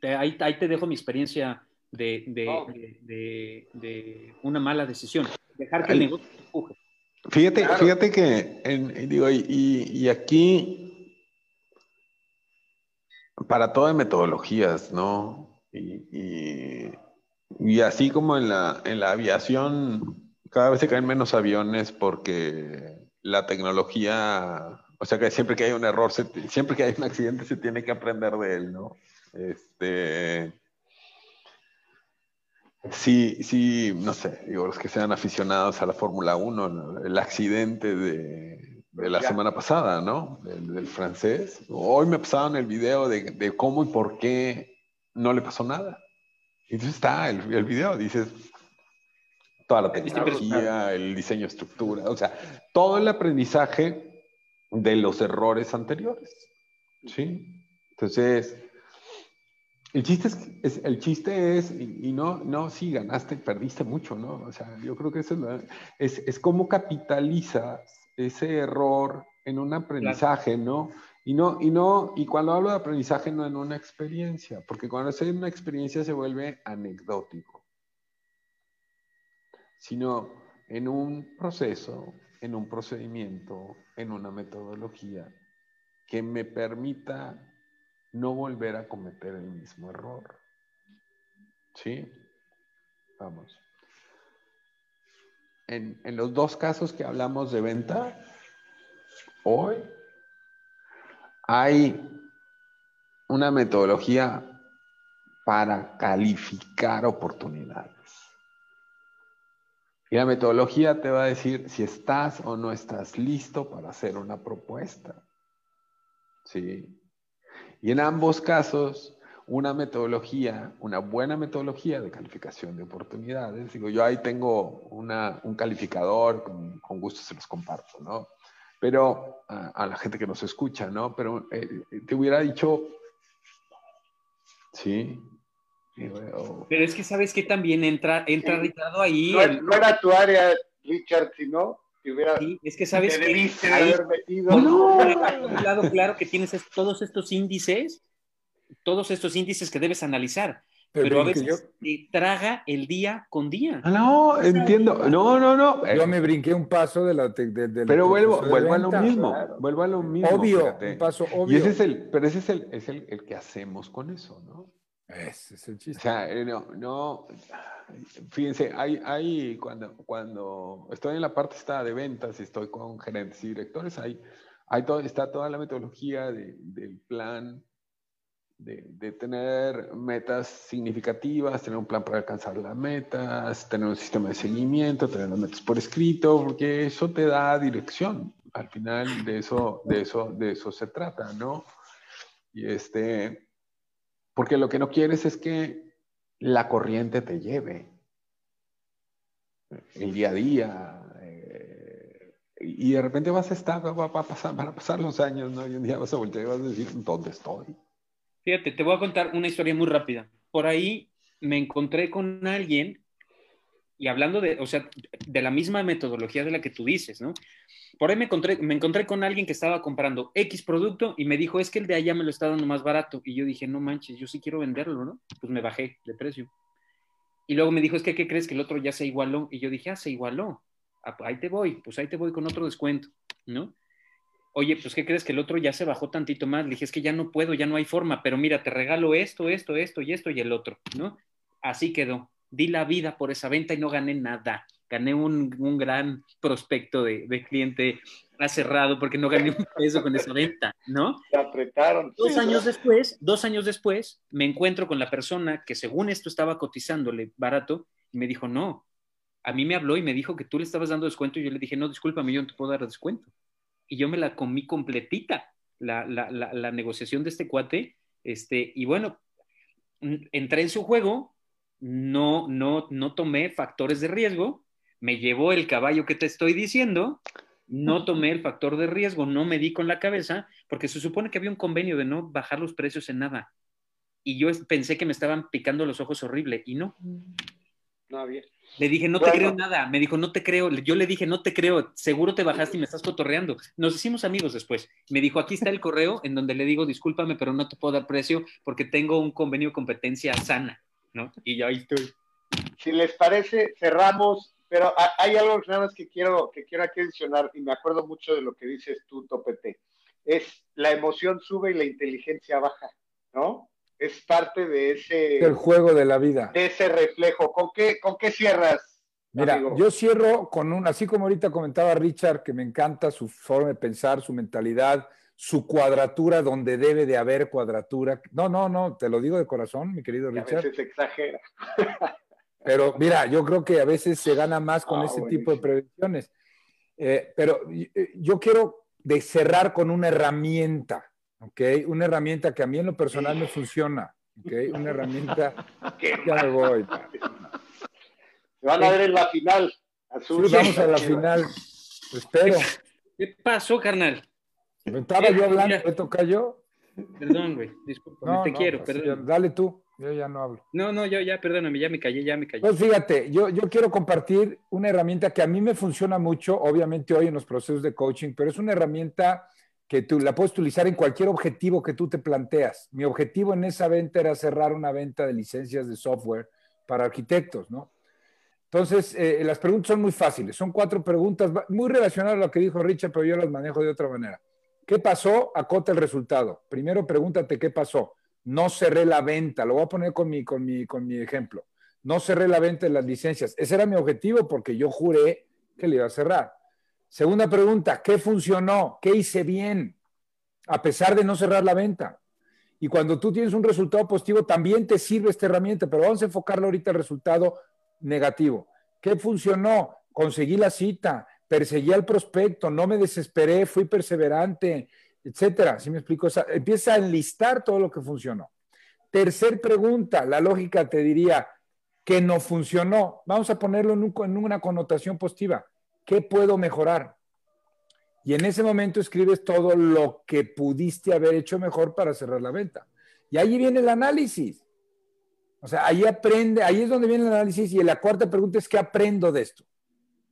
Ahí, ahí te dejo mi experiencia de, de, de, una mala decisión. Dejar que el negocio empuje. Fíjate, fíjate que, digo, y, y, aquí, para todo metodologías, ¿no? Y, y, así como en la, en la aviación, cada vez se caen menos aviones porque la tecnología, o sea que siempre que hay un error, siempre que hay un accidente se tiene que aprender de él, ¿no? Este, sí, sí, no sé, digo, los que sean aficionados a la Fórmula 1, el accidente de, de la semana pasada, ¿no? Del, francés. Hoy me pasaron el video de, de, cómo y por qué no le pasó nada. Y entonces está el, el video, dices, toda la tecnología, el diseño estructura, o sea, todo el aprendizaje de los errores anteriores. ¿Sí? Entonces, el chiste es, el chiste es y, no, no, sí, ganaste, perdiste mucho, ¿no? O sea, yo creo que eso es, es, cómo capitalizas ese error en un aprendizaje, ¿no? Y no, y no, y cuando hablo de aprendizaje no en una experiencia, porque cuando es en una experiencia se vuelve anecdótico, sino en un proceso, en un procedimiento, en una metodología que me permita no volver a cometer el mismo error. ¿Sí? Vamos. En, los dos casos que hablamos de venta, hoy hay una metodología para calificar oportunidades. Y la metodología te va a decir si estás o no estás listo para hacer una propuesta. ¿Sí? Y en ambos casos, una metodología, una buena metodología de calificación de oportunidades. Digo, yo ahí tengo un calificador, con, gusto se los comparto, ¿no? Pero a, la gente que nos escucha, ¿no? Pero eh, te hubiera dicho, sí. Pero es que sabes que también entra, entra Ricardo ahí. No, era tu área, Richard, sino sí, es que sabes que haber metido. No, claro, claro que tienes todos estos índices, todos estos índices que debes analizar. Pero, a veces te traga el día con día. Ah, no, entiendo. No, no, no. Yo me brinqué un paso de la. pero vuelvo, vuelvo a lo mismo. Vuelvo a lo mismo. Obvio, un paso obvio. Y ese es el, pero ese es el, es el, el que hacemos con eso, ¿no? Ese es el chiste. O sea, eh, no, no fíjense, hay, hay cuando, cuando estoy en la parte está de ventas y estoy con gerentes y directores, hay, hay todo, está toda la metodología del plan, de, de, tener metas significativas, tener un plan para alcanzar las metas, tener un sistema de seguimiento, tener las metas por escrito, porque eso te da dirección. Al final de eso, de eso, de eso se trata, ¿no? Y este, porque lo que no quieres es que la corriente te lleve el día a día. Eh, y de repente vas a estar, va, a pasar, van a pasar los años, ¿no? Y un día vas a voltear y vas a decir, ¿dónde estoy? Fíjate, te voy a contar una historia muy rápida. Por ahí me encontré con alguien y hablando de, o sea, de la misma metodología de la que tú dices, ¿no? Por ahí me encontré, me encontré con alguien que estaba comprando X producto y me dijo, es que el de allá me lo está dando más barato. Y yo dije, no manches, yo sí quiero venderlo, ¿no? Pues me bajé de precio. Y luego me dijo, es que, ¿qué crees que el otro ya se igualó? Y yo dije, ah, se igualó. Ah, ahí te voy, pues ahí te voy con otro descuento, ¿no? Oye, pues ¿qué crees que el otro ya se bajó tantito más? Le dije, es que ya no puedo, ya no hay forma, pero mira, te regalo esto, esto, esto y esto y el otro, ¿no? Así quedó di la vida por esa venta y no gané nada. Gané un, gran prospecto de, cliente cerrado porque no gané un peso con esa venta, ¿no? Se apretaron. Dos años después, dos años después, me encuentro con la persona que según esto estaba cotizándole barato y me dijo, no, a mí me habló y me dijo que tú le estabas dando descuento y yo le dije, no, discúlpame, yo no te puedo dar descuento. Y yo me la comí completita, la, la, la, la negociación de este cuate, este, y bueno, entré en su juego, no, no, no tomé factores de riesgo, me llevó el caballo que te estoy diciendo, no tomé el factor de riesgo, no me di con la cabeza, porque se supone que había un convenio de no bajar los precios en nada. Y yo pensé que me estaban picando los ojos horrible, y no. no había. Le dije, no te creo nada. Me dijo, no te creo. Yo le dije, no te creo. Seguro te bajaste y me estás cotorreando. Nos hicimos amigos después. Me dijo, aquí está el correo en donde le digo, discúlpame, pero no te puedo dar precio porque tengo un convenio de competencia sana, ¿no? Y ya ahí estoy. Si les parece, cerramos. Pero hay algo nada más que quiero, que quiero aquí adicionar y me acuerdo mucho de lo que dices tú, Topete. Es la emoción sube y la inteligencia baja, ¿no? es parte de ese... El juego de la vida. De ese reflejo. ¿Con qué, con qué cierras? Mira, yo cierro con un, así como ahorita comentaba Richard, que me encanta su forma de pensar, su mentalidad, su cuadratura donde debe de haber cuadratura. No, no, no, te lo digo de corazón, mi querido Richard. A veces exagera. Pero mira, yo creo que a veces se gana más con ah, ese tipo de prevenciones. Eh, pero eh, yo quiero de cerrar con una herramienta ¿ok? Una herramienta que a mí en lo personal me funciona, ¿ok? Una herramienta... ya me voy. Se van a ver en la final. Azul. Sí, vamos a la final. Espero. ¿Qué pasó, carnal? Estaba yo hablando, ¿me toca yo? Perdón, güey, disculpa, te quiero, pues, perdón. Dale tú, yo ya no hablo. No, no, yo ya, perdóname, ya me callé, ya me callé. Pues fíjate, yo, yo quiero compartir una herramienta que a mí me funciona mucho, obviamente hoy en los procesos de coaching, pero es una herramienta que tú la puedes utilizar en cualquier objetivo que tú te planteas. Mi objetivo en esa venta era cerrar una venta de licencias de software para arquitectos, ¿no? Entonces, eh, las preguntas son muy fáciles. Son cuatro preguntas muy relacionadas a lo que dijo Richard, pero yo las manejo de otra manera. ¿Qué pasó? Acota el resultado. Primero pregúntate qué pasó. No cerré la venta. Lo voy a poner con mi, con mi, con mi ejemplo. No cerré la venta de las licencias. Ese era mi objetivo porque yo juré que le iba a cerrar. Segunda pregunta, ¿qué funcionó? ¿Qué hice bien? A pesar de no cerrar la venta. Y cuando tú tienes un resultado positivo, también te sirve esta herramienta, pero vamos a enfocarlo ahorita al resultado negativo. ¿Qué funcionó? Conseguí la cita, perseguí al prospecto, no me desesperé, fui perseverante, etcétera. ¿Sí me explico? empieza a enlistar todo lo que funcionó. Tercer pregunta, la lógica te diría que no funcionó. Vamos a ponerlo en una connotación positiva. ¿Qué puedo mejorar? Y en ese momento escribes todo lo que pudiste haber hecho mejor para cerrar la venta. Y ahí viene el análisis. O sea, ahí aprende, ahí es donde viene el análisis. Y la cuarta pregunta es, ¿qué aprendo de esto?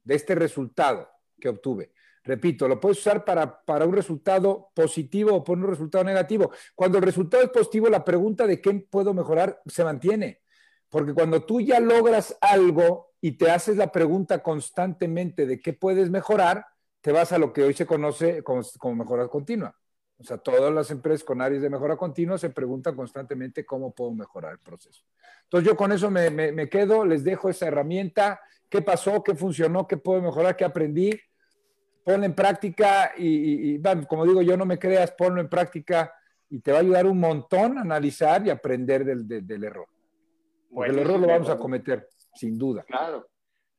De este resultado que obtuve. Repito, lo puedes usar para, para un resultado positivo o por un resultado negativo. Cuando el resultado es positivo, la pregunta de qué puedo mejorar se mantiene. Porque cuando tú ya logras algo, y te haces la pregunta constantemente de qué puedes mejorar, te vas a lo que hoy se conoce como, mejora continua. O sea, todas las empresas con áreas de mejora continua se preguntan constantemente cómo puedo mejorar el proceso. Entonces yo con eso me, quedo, les dejo esa herramienta, qué pasó, qué funcionó, qué puedo mejorar, qué aprendí, ponlo en práctica y, como digo, yo no me creas, ponlo en práctica y te va a ayudar un montón a analizar y aprender del, error. Porque el error lo vamos a cometer sin duda. Claro,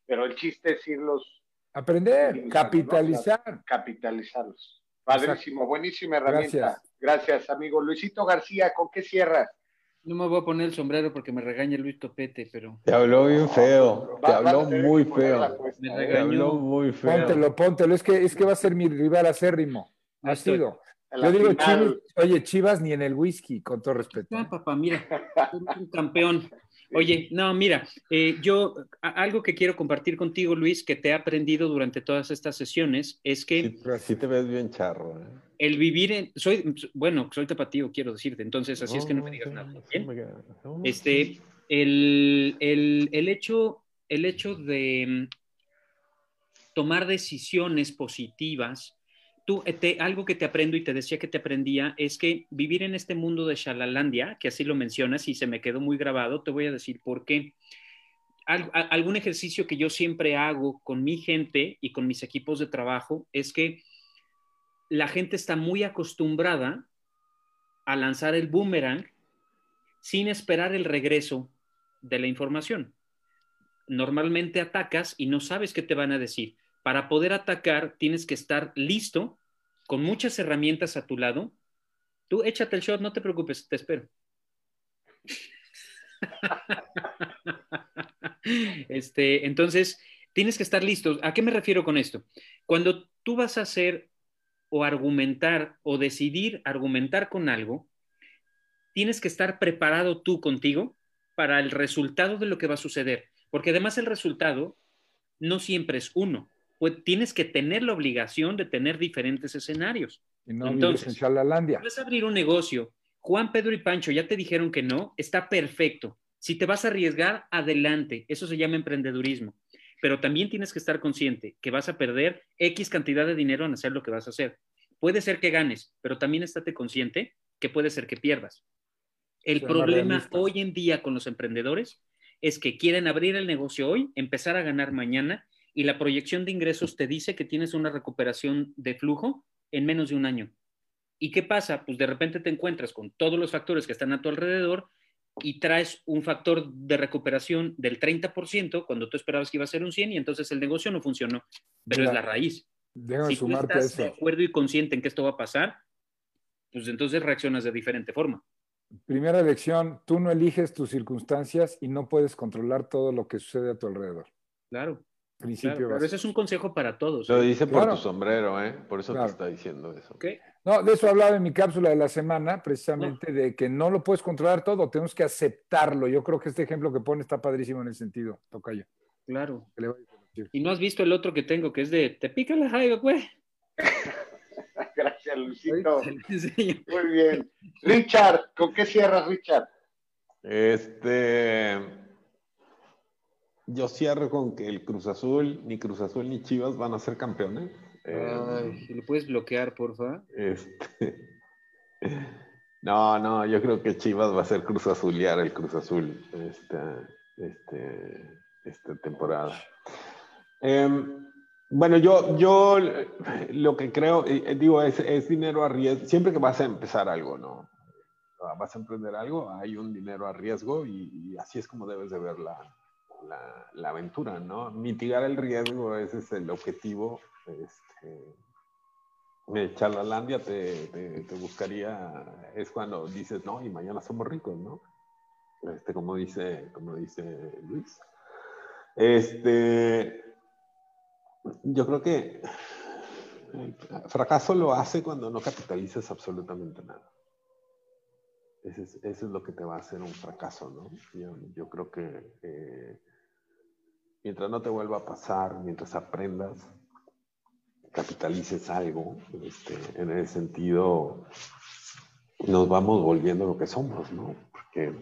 pero el chiste es irlos... Aprender, capitalizar. Capitalizarlos. Padrísimo, buenísima herramienta. Gracias. amigo. Luisito García, ¿con qué cierras? No me voy a poner el sombrero porque me regaña Luis Topete, pero. Te habló bien feo. te habló muy feo. Me regañó. Te habló muy feo. Póntelo, póntelo. Es que, es que va a ser mi rival acérrimo. Ha sido. Yo digo, Chivas, oye, Chivas ni en el whisky, con todo respeto. No, papá, mira, un campeón. Oye, no, mira, eh, yo algo que quiero compartir contigo, Luis, que te he aprendido durante todas estas sesiones, es que... Sí, te ves bien charro. ¿eh? El vivir en... Soy, bueno, soy tapatío, quiero decirte, entonces así es que no me digas nada. Este, el, el, hecho, el hecho de mm, tomar decisiones positivas eh, algo que te aprendo y te decía que te aprendía es que vivir en este mundo de Shalalandia, que así lo mencionas y se me quedó muy grabado, te voy a decir por qué. algún ejercicio que yo siempre hago con mi gente y con mis equipos de trabajo es que la gente está muy acostumbrada a lanzar el boomerang sin esperar el regreso de la información. Normalmente atacas y no sabes qué te van a decir. Para poder atacar tienes que estar listo con muchas herramientas a tu lado, tú échate el shot, no te preocupes, te espero. este, entonces, tienes que estar listo. ¿A qué me refiero con esto? Cuando tú vas a hacer o argumentar o decidir argumentar con algo, tienes que estar preparado tú contigo para el resultado de lo que va a suceder. Porque además el resultado no siempre es uno. Pues tienes que tener la obligación de tener diferentes escenarios. Y no Entonces, en Vas a abrir un negocio. Juan, Pedro y Pancho ya te dijeron que no, está perfecto. Si te vas a arriesgar, adelante. Eso se llama emprendedurismo. Pero también tienes que estar consciente que vas a perder X cantidad de dinero en hacer lo que vas a hacer. Puede ser que ganes, pero también estate consciente que puede ser que pierdas. El problema hoy en día con los emprendedores es que quieren abrir el negocio hoy, empezar a ganar mañana y la proyección de ingresos te dice que tienes una recuperación de flujo en menos de un año. ¿Y qué pasa? Pues de repente te encuentras con todos los factores que están a tu alrededor y traes un factor de recuperación del 30% cuando tú esperabas que iba a ser un 100 y entonces el negocio no funcionó, pero es la raíz. si tú estás de acuerdo y consciente en que esto va a pasar, pues entonces reaccionas de diferente forma. Primera lección, tú no eliges tus circunstancias y no puedes controlar todo lo que sucede a tu alrededor. Claro. Principio pero ese es un consejo para todos. Lo ¿eh? dice por tu sombrero, ¿eh? Por eso te está diciendo eso. No, de eso hablaba en mi cápsula de la semana, precisamente de que no lo puedes controlar todo, tenemos que aceptarlo. Yo creo que este ejemplo que pone está padrísimo en ese sentido, Tocayo. Claro. Y no has visto el otro que tengo, que es de, te pica la jaiba, güey. Gracias, Luisito. Muy bien. Richard, ¿con qué cierras, Richard? Este. Yo cierro con que el Cruz Azul, ni Cruz Azul ni Chivas van a ser campeones. Ay, ¿Lo puedes bloquear, porfa? Este. No, no, yo creo que Chivas va a ser Cruz Azuliar el Cruz Azul esta, este, esta temporada. Em, bueno, yo, yo lo que creo, eh, digo, es, es, dinero a riesgo. Siempre que vas a empezar algo, ¿no? Vas a emprender algo, hay un dinero a riesgo y, así es como debes de ver la, la, aventura, ¿no? Mitigar el riesgo, ese es el objetivo. Este, eh, Charlalandia te, buscaría, es cuando dices, no, y mañana somos ricos, ¿no? Este, como dice, como dice Luis. Este, yo creo que el fracaso lo hace cuando no capitalizas absolutamente nada. Eso es, eso es, lo que te va a hacer un fracaso, ¿no? Yo, creo que eh, mientras no te vuelva a pasar, mientras aprendas, capitalices algo, este, en ese sentido nos vamos volviendo lo que somos, ¿no? Porque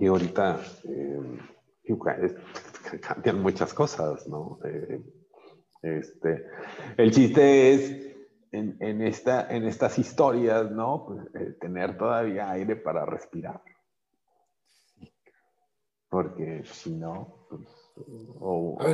y ahorita eh, cambian muchas cosas, ¿no? Eh, este, el chiste es en, en, esta, en estas historias, ¿no? Pues, eh, tener todavía aire para respirar. Porque si no, pues,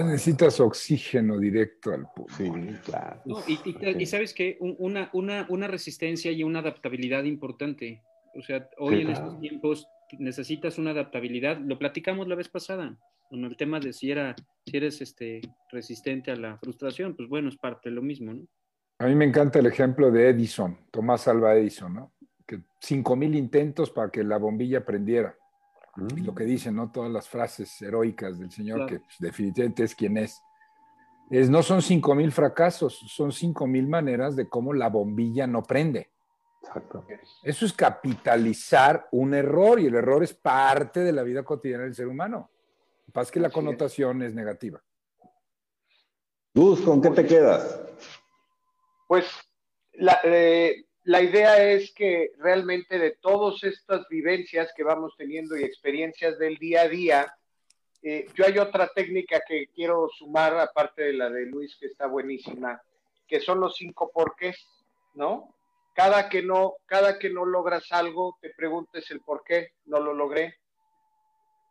necesitas oxígeno directo al pulmón. Sí, claro. y, sabes que una, una, una, resistencia y una adaptabilidad importante. O sea, hoy en estos tiempos necesitas una adaptabilidad. Lo platicamos la vez pasada con el tema de si, era, si eres este, resistente a la frustración. Pues bueno, es parte de lo mismo, ¿no? A mí me encanta el ejemplo de Edison, Tomás Alva Edison, ¿no? Que cinco mil intentos para que la bombilla prendiera lo que dicen, ¿no? Todas las frases heroicas del Señor, que pues, definitivamente es quien es. es. No son cinco mil fracasos, son cinco mil maneras de cómo la bombilla no prende. Exacto. Eso es capitalizar un error y el error es parte de la vida cotidiana del ser humano. Lo que pasa es que la connotación es. negativa. Luz, ¿con qué te quedas? Pues la, eh, la idea es que realmente de todas estas vivencias que vamos teniendo y experiencias del día a día, eh, yo hay otra técnica que quiero sumar, aparte de la de Luis, que está buenísima, que son los cinco porqués, ¿no? Cada que no, cada que no logras algo, te preguntes el por qué no lo logré.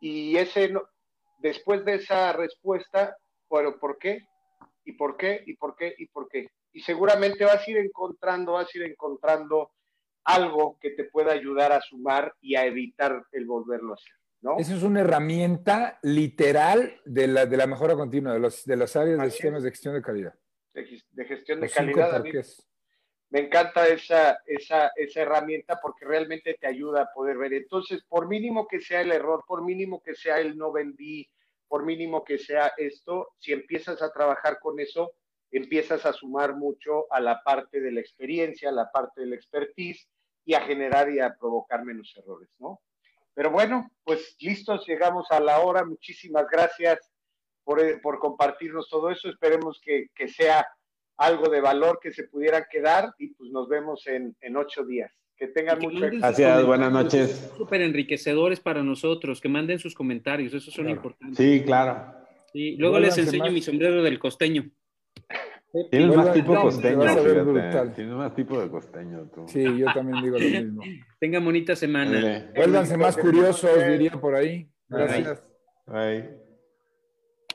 Y ese, después de esa respuesta, bueno, ¿por qué? ¿Y por qué? ¿Y por qué? ¿Y por qué? y seguramente vas a ir encontrando, vas a ir encontrando algo que te pueda ayudar a sumar y a evitar el volverlo a hacer. ¿no? Esa es una herramienta literal de la, de la mejora continua, de, los, de las áreas de sistemas de gestión de calidad. De, gestión de calidad. Me encanta esa, esa, esa herramienta porque realmente te ayuda a poder ver. Entonces, por mínimo que sea el error, por mínimo que sea el no vendí, por mínimo que sea esto, si empiezas a trabajar con eso, empiezas a sumar mucho a la parte de la experiencia, a la parte del expertise y a generar y a provocar menos errores, ¿no? Pero bueno, pues listos, llegamos a la hora. Muchísimas gracias por, eh, compartirnos todo eso. Esperemos que, sea algo de valor que se pudiera quedar y pues nos vemos en ocho días. Que tengan mucho Gracias, buenas noches. Súper enriquecedores para nosotros, que manden sus comentarios, esos son importantes. Sí, claro. Sí, luego les enseño mi sombrero del costeño. Tienes más tipo de costeño. Tienes más tipo de costeño tú. Sí, yo también digo lo mismo. Tenga bonita semana. Vuélvanse más curiosos, diría por ahí. Gracias. Bye.